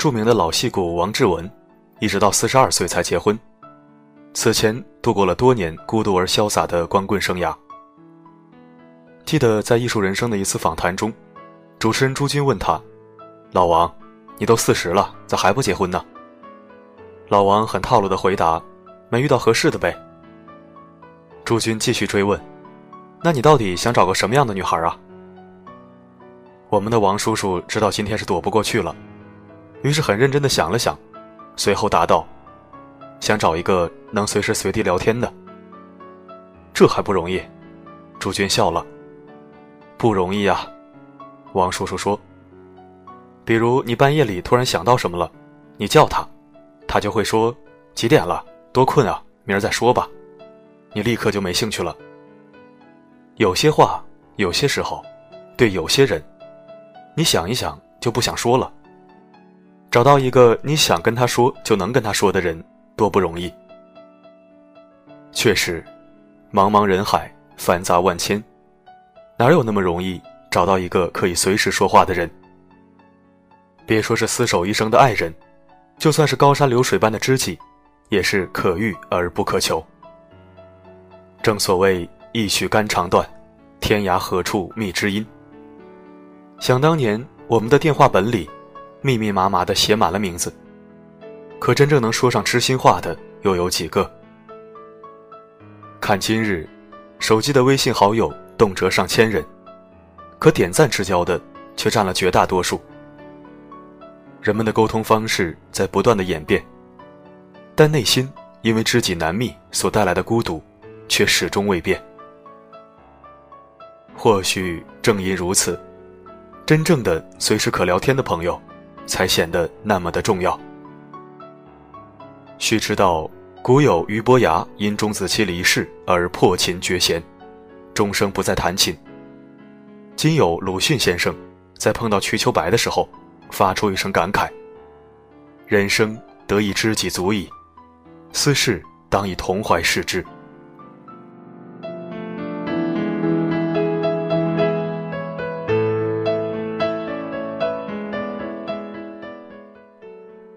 著名的老戏骨王志文，一直到四十二岁才结婚。此前度过了多年孤独而潇洒的光棍生涯。记得在《艺术人生》的一次访谈中，主持人朱军问他：“老王，你都四十了，咋还不结婚呢？”老王很套路的回答：“没遇到合适的呗。”朱军继续追问：“那你到底想找个什么样的女孩啊？”我们的王叔叔知道今天是躲不过去了，于是很认真的想了想，随后答道：“想找一个能随时随地聊天的。”这还不容易？朱军笑了。不容易啊，王叔叔说。比如你半夜里突然想到什么了，你叫他，他就会说几点了，多困啊，明儿再说吧。你立刻就没兴趣了。有些话，有些时候，对有些人，你想一想就不想说了。找到一个你想跟他说就能跟他说的人，多不容易。确实，茫茫人海，繁杂万千。哪有那么容易找到一个可以随时说话的人？别说是厮守一生的爱人，就算是高山流水般的知己，也是可遇而不可求。正所谓一曲肝肠断，天涯何处觅知音。想当年，我们的电话本里密密麻麻的写满了名字，可真正能说上知心话的又有几个？看今日，手机的微信好友。动辄上千人，可点赞之交的却占了绝大多数。人们的沟通方式在不断的演变，但内心因为知己难觅所带来的孤独，却始终未变。或许正因如此，真正的随时可聊天的朋友，才显得那么的重要。须知道，古有俞伯牙因钟子期离世而破琴绝弦。终生不再弹琴。今有鲁迅先生，在碰到瞿秋白的时候，发出一声感慨：“人生得一知己足矣，斯事当以同怀视之。”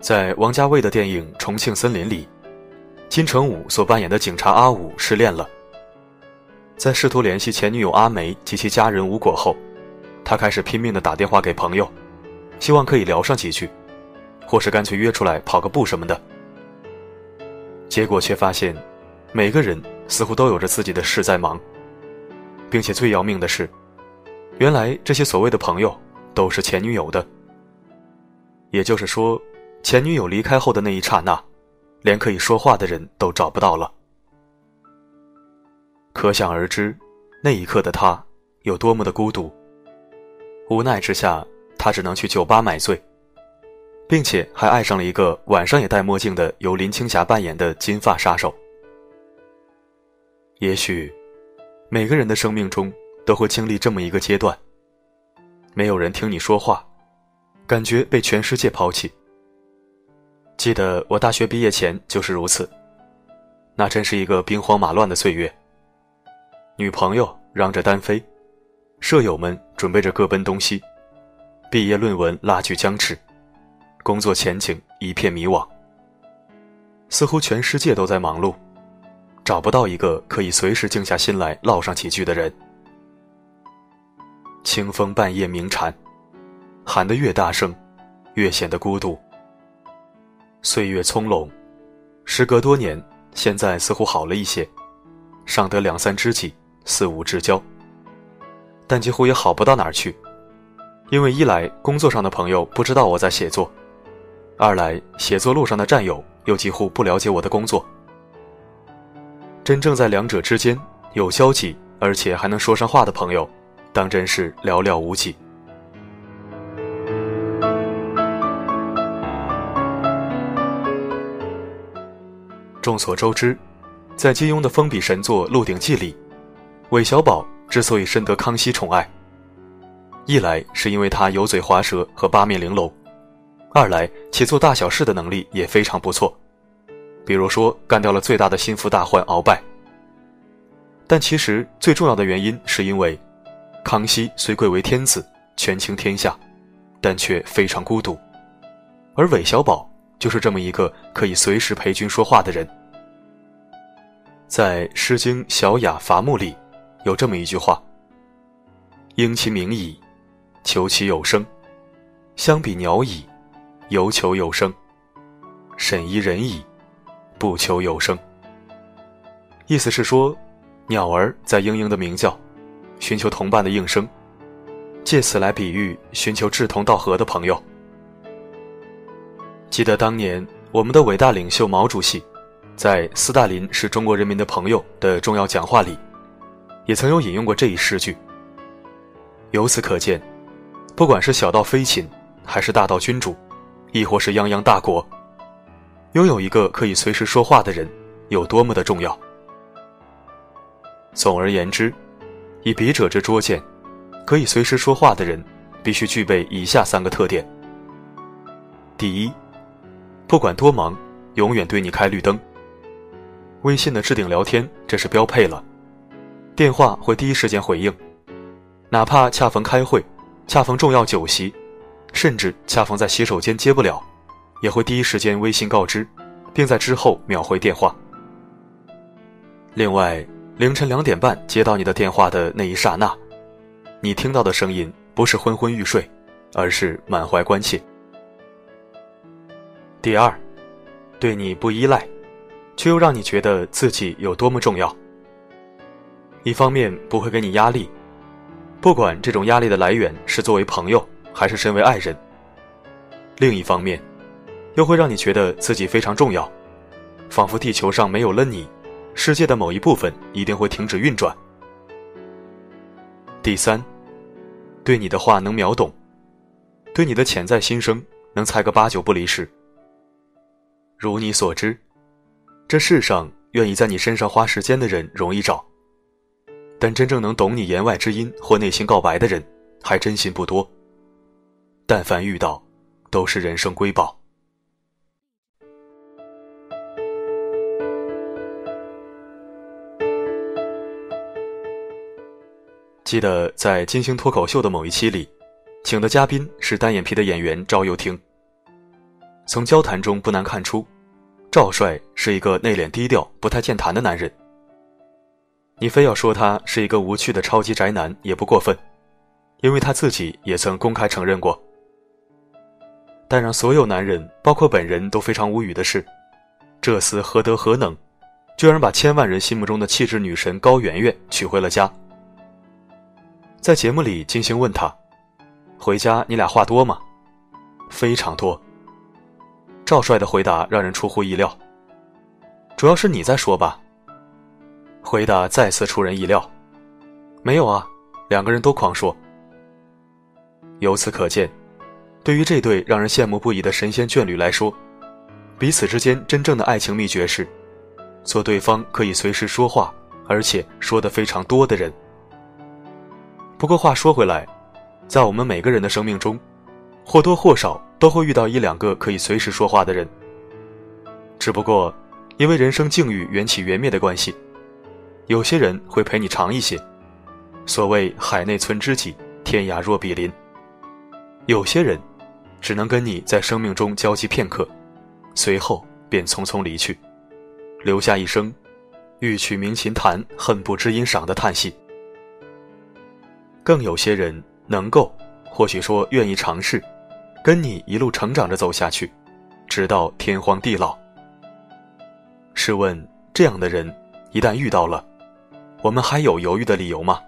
在王家卫的电影《重庆森林》里，金城武所扮演的警察阿武失恋了。在试图联系前女友阿梅及其家人无果后，他开始拼命的打电话给朋友，希望可以聊上几句，或是干脆约出来跑个步什么的。结果却发现，每个人似乎都有着自己的事在忙，并且最要命的是，原来这些所谓的朋友都是前女友的。也就是说，前女友离开后的那一刹那，连可以说话的人都找不到了。可想而知，那一刻的他有多么的孤独。无奈之下，他只能去酒吧买醉，并且还爱上了一个晚上也戴墨镜的由林青霞扮演的金发杀手。也许，每个人的生命中都会经历这么一个阶段：没有人听你说话，感觉被全世界抛弃。记得我大学毕业前就是如此，那真是一个兵荒马乱的岁月。女朋友嚷着单飞，舍友们准备着各奔东西，毕业论文拉锯僵持，工作前景一片迷惘。似乎全世界都在忙碌，找不到一个可以随时静下心来唠上几句的人。清风半夜鸣蝉，喊得越大声，越显得孤独。岁月葱茏，时隔多年，现在似乎好了一些，尚得两三知己。四五之交，但几乎也好不到哪儿去，因为一来工作上的朋友不知道我在写作，二来写作路上的战友又几乎不了解我的工作。真正在两者之间有交集，而且还能说上话的朋友，当真是寥寥无几。众所周知，在金庸的封笔神作《鹿鼎记》里。韦小宝之所以深得康熙宠爱，一来是因为他油嘴滑舌和八面玲珑，二来其做大小事的能力也非常不错，比如说干掉了最大的心腹大患鳌拜。但其实最重要的原因是因为，康熙虽贵为天子，权倾天下，但却非常孤独，而韦小宝就是这么一个可以随时陪君说话的人。在《诗经·小雅·伐木》里，有这么一句话：“应其鸣矣，求其有声；相比鸟矣，犹求有声；审宜人矣，不求有声。”意思是说，鸟儿在嘤嘤的鸣叫，寻求同伴的应声，借此来比喻寻求志同道合的朋友。记得当年我们的伟大领袖毛主席，在“斯大林是中国人民的朋友”的重要讲话里，也曾有引用过这一诗句。由此可见，不管是小到飞禽，还是大到君主，亦或是泱泱大国，拥有一个可以随时说话的人，有多么的重要。总而言之，以笔者之拙见，可以随时说话的人，必须具备以下三个特点：第一，不管多忙，永远对你开绿灯。微信的置顶聊天这是标配了，电话会第一时间回应，哪怕恰逢开会，恰逢重要酒席，甚至恰逢在洗手间接不了，也会第一时间微信告知，并在之后秒回电话。另外，凌晨两点半接到你的电话的那一刹那，你听到的声音不是昏昏欲睡，而是满怀关切。第二，对你不依赖，却又让你觉得自己有多么重要。一方面不会给你压力，不管这种压力的来源是作为朋友还是身为爱人；另一方面，又会让你觉得自己非常重要，仿佛地球上没有了你，世界的某一部分一定会停止运转。第三，对你的话能秒懂，对你的潜在心声能猜个八九不离十。如你所知，这世上愿意在你身上花时间的人容易找，但真正能懂你言外之音或内心告白的人，还真心不多。但凡遇到，都是人生瑰宝。记得在金星脱口秀的某一期里，请的嘉宾是单眼皮的演员赵又廷。从交谈中不难看出。赵帅是一个内敛低调、不太健谈的男人。你非要说他是一个无趣的超级宅男也不过分，因为他自己也曾公开承认过。但让所有男人，包括本人都非常无语的是，这厮何德何能，居然把千万人心目中的气质女神高圆圆娶回了家。在节目里，金星问他：“回家你俩话多吗？”非常多。赵帅的回答让人出乎意料。主要是你在说吧。回答再次出人意料。没有啊，两个人都狂说。由此可见，对于这对让人羡慕不已的神仙眷侣来说，彼此之间真正的爱情秘诀是，做对方可以随时说话，而且说的非常多的人。不过话说回来，在我们每个人的生命中，或多或少。都会遇到一两个可以随时说话的人，只不过因为人生境遇缘起缘灭的关系，有些人会陪你长一些。所谓海内存知己，天涯若比邻。有些人只能跟你在生命中交集片刻，随后便匆匆离去，留下一声“欲取鸣琴弹，恨不知音赏”的叹息。更有些人能够，或许说愿意尝试。跟你一路成长着走下去，直到天荒地老。试问，这样的人一旦遇到了，我们还有犹豫的理由吗？